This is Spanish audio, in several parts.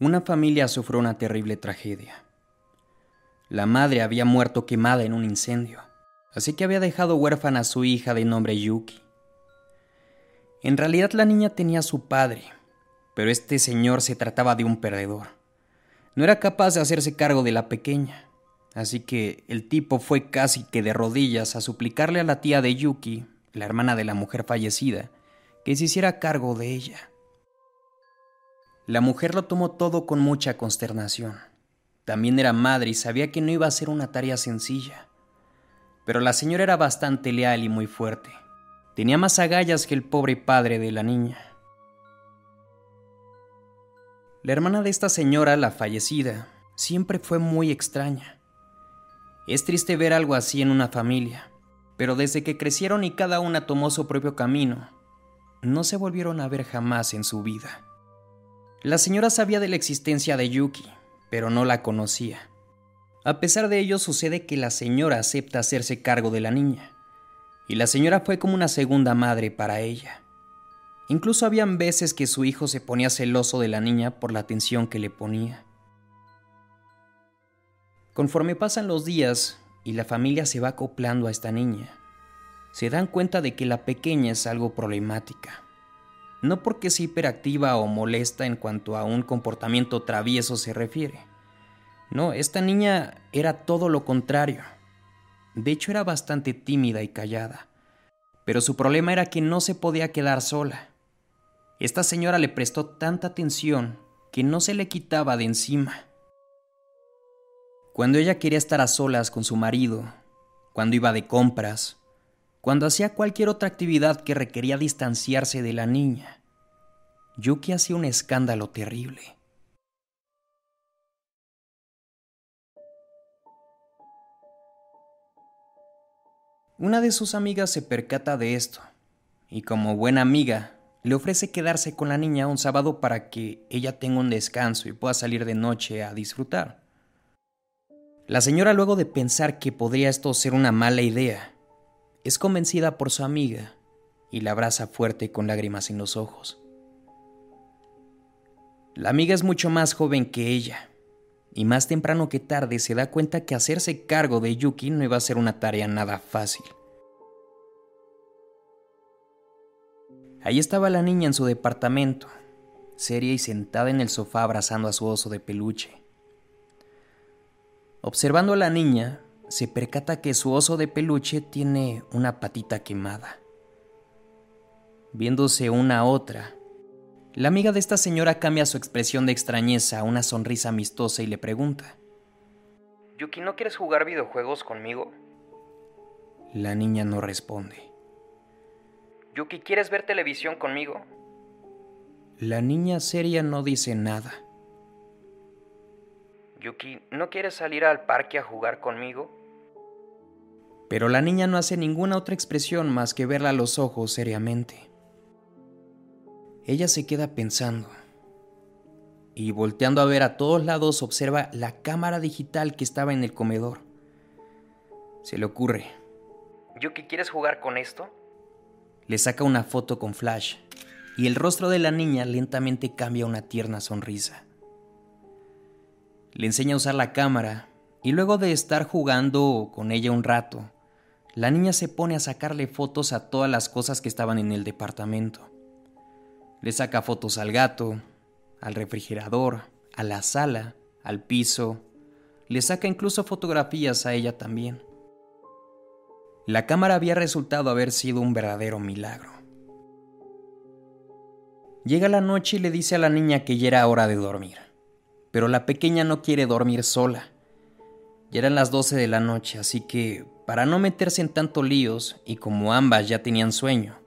Una familia sufrió una terrible tragedia. La madre había muerto quemada en un incendio, así que había dejado huérfana a su hija de nombre Yuki. En realidad la niña tenía a su padre, pero este señor se trataba de un perdedor. No era capaz de hacerse cargo de la pequeña, así que el tipo fue casi que de rodillas a suplicarle a la tía de Yuki, la hermana de la mujer fallecida, que se hiciera cargo de ella. La mujer lo tomó todo con mucha consternación. También era madre y sabía que no iba a ser una tarea sencilla. Pero la señora era bastante leal y muy fuerte. Tenía más agallas que el pobre padre de la niña. La hermana de esta señora, la fallecida, siempre fue muy extraña. Es triste ver algo así en una familia, pero desde que crecieron y cada una tomó su propio camino, no se volvieron a ver jamás en su vida. La señora sabía de la existencia de Yuki, pero no la conocía. A pesar de ello, sucede que la señora acepta hacerse cargo de la niña, y la señora fue como una segunda madre para ella. Incluso habían veces que su hijo se ponía celoso de la niña por la atención que le ponía. Conforme pasan los días y la familia se va acoplando a esta niña, se dan cuenta de que la pequeña es algo problemática no porque sea hiperactiva o molesta en cuanto a un comportamiento travieso se refiere. No, esta niña era todo lo contrario. De hecho era bastante tímida y callada. Pero su problema era que no se podía quedar sola. Esta señora le prestó tanta atención que no se le quitaba de encima. Cuando ella quería estar a solas con su marido, cuando iba de compras, cuando hacía cualquier otra actividad que requería distanciarse de la niña. Yuki hacía un escándalo terrible. Una de sus amigas se percata de esto, y como buena amiga, le ofrece quedarse con la niña un sábado para que ella tenga un descanso y pueda salir de noche a disfrutar. La señora, luego de pensar que podría esto ser una mala idea, es convencida por su amiga y la abraza fuerte con lágrimas en los ojos. La amiga es mucho más joven que ella, y más temprano que tarde se da cuenta que hacerse cargo de Yuki no iba a ser una tarea nada fácil. Ahí estaba la niña en su departamento, seria y sentada en el sofá abrazando a su oso de peluche. Observando a la niña, se percata que su oso de peluche tiene una patita quemada. Viéndose una a otra, la amiga de esta señora cambia su expresión de extrañeza a una sonrisa amistosa y le pregunta, Yuki, ¿no quieres jugar videojuegos conmigo? La niña no responde. Yuki, ¿quieres ver televisión conmigo? La niña seria no dice nada. Yuki, ¿no quieres salir al parque a jugar conmigo? Pero la niña no hace ninguna otra expresión más que verla a los ojos seriamente. Ella se queda pensando y volteando a ver a todos lados observa la cámara digital que estaba en el comedor. Se le ocurre. ¿Yuki, quieres jugar con esto? Le saca una foto con flash y el rostro de la niña lentamente cambia una tierna sonrisa. Le enseña a usar la cámara y luego de estar jugando con ella un rato, la niña se pone a sacarle fotos a todas las cosas que estaban en el departamento. Le saca fotos al gato, al refrigerador, a la sala, al piso. Le saca incluso fotografías a ella también. La cámara había resultado haber sido un verdadero milagro. Llega la noche y le dice a la niña que ya era hora de dormir. Pero la pequeña no quiere dormir sola. Ya eran las 12 de la noche, así que para no meterse en tanto líos, y como ambas ya tenían sueño,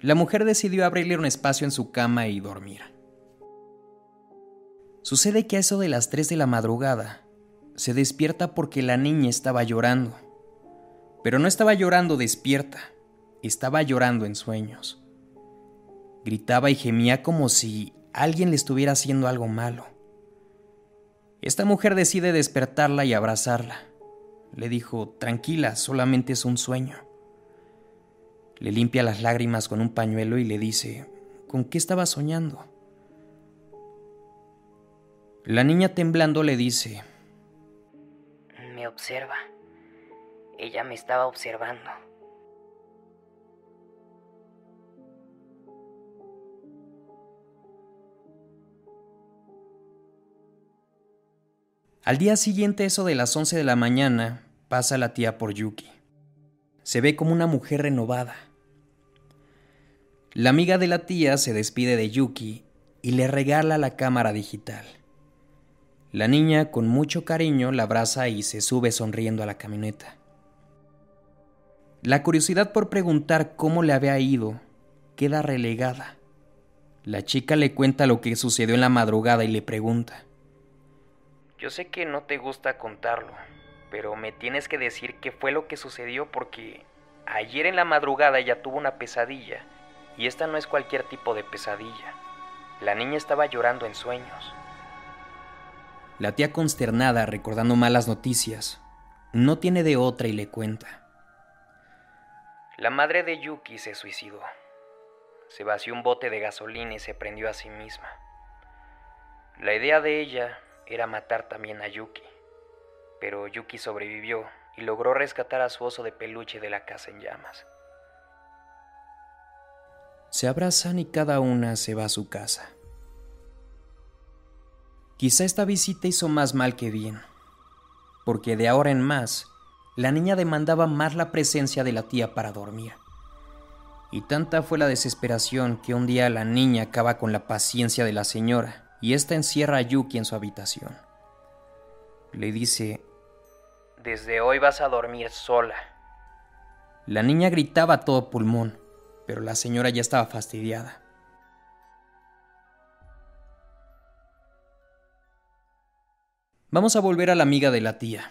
la mujer decidió abrirle un espacio en su cama y dormir. Sucede que a eso de las 3 de la madrugada, se despierta porque la niña estaba llorando. Pero no estaba llorando despierta, estaba llorando en sueños. Gritaba y gemía como si alguien le estuviera haciendo algo malo. Esta mujer decide despertarla y abrazarla. Le dijo, tranquila, solamente es un sueño. Le limpia las lágrimas con un pañuelo y le dice, ¿con qué estaba soñando? La niña temblando le dice, Me observa. Ella me estaba observando. Al día siguiente, eso de las 11 de la mañana, pasa la tía por Yuki. Se ve como una mujer renovada. La amiga de la tía se despide de Yuki y le regala la cámara digital. La niña, con mucho cariño, la abraza y se sube sonriendo a la camioneta. La curiosidad por preguntar cómo le había ido queda relegada. La chica le cuenta lo que sucedió en la madrugada y le pregunta. Yo sé que no te gusta contarlo, pero me tienes que decir qué fue lo que sucedió porque ayer en la madrugada ella tuvo una pesadilla y esta no es cualquier tipo de pesadilla. La niña estaba llorando en sueños. La tía consternada, recordando malas noticias, no tiene de otra y le cuenta. La madre de Yuki se suicidó. Se vació un bote de gasolina y se prendió a sí misma. La idea de ella era matar también a Yuki. Pero Yuki sobrevivió y logró rescatar a su oso de peluche de la casa en llamas. Se abrazan y cada una se va a su casa. Quizá esta visita hizo más mal que bien, porque de ahora en más, la niña demandaba más la presencia de la tía para dormir. Y tanta fue la desesperación que un día la niña acaba con la paciencia de la señora y ésta encierra a Yuki en su habitación. Le dice, Desde hoy vas a dormir sola. La niña gritaba a todo pulmón, pero la señora ya estaba fastidiada. Vamos a volver a la amiga de la tía.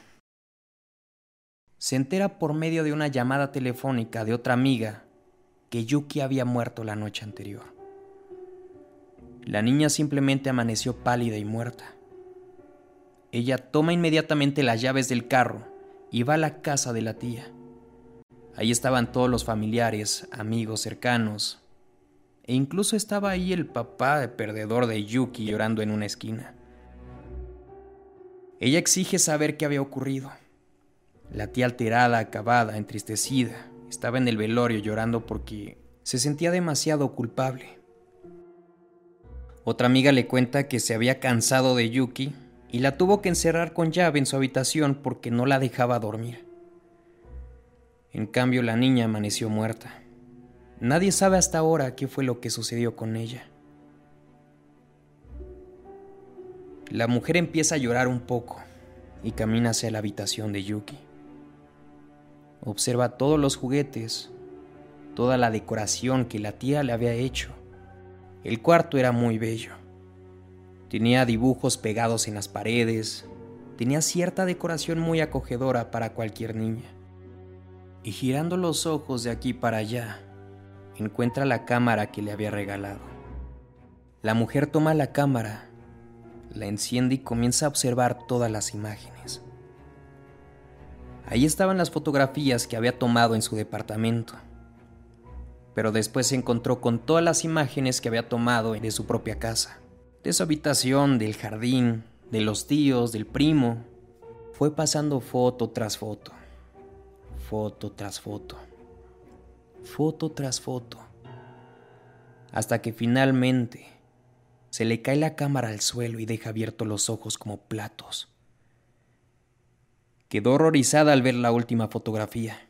Se entera por medio de una llamada telefónica de otra amiga que Yuki había muerto la noche anterior. La niña simplemente amaneció pálida y muerta. Ella toma inmediatamente las llaves del carro y va a la casa de la tía. Ahí estaban todos los familiares, amigos cercanos, e incluso estaba ahí el papá de perdedor de Yuki llorando en una esquina. Ella exige saber qué había ocurrido. La tía alterada, acabada, entristecida, estaba en el velorio llorando porque se sentía demasiado culpable. Otra amiga le cuenta que se había cansado de Yuki y la tuvo que encerrar con llave en su habitación porque no la dejaba dormir. En cambio, la niña amaneció muerta. Nadie sabe hasta ahora qué fue lo que sucedió con ella. La mujer empieza a llorar un poco y camina hacia la habitación de Yuki. Observa todos los juguetes, toda la decoración que la tía le había hecho el cuarto era muy bello. Tenía dibujos pegados en las paredes, tenía cierta decoración muy acogedora para cualquier niña. Y girando los ojos de aquí para allá, encuentra la cámara que le había regalado. La mujer toma la cámara, la enciende y comienza a observar todas las imágenes. Ahí estaban las fotografías que había tomado en su departamento pero después se encontró con todas las imágenes que había tomado de su propia casa, de su habitación, del jardín, de los tíos, del primo. Fue pasando foto tras foto, foto tras foto, foto tras foto, hasta que finalmente se le cae la cámara al suelo y deja abiertos los ojos como platos. Quedó horrorizada al ver la última fotografía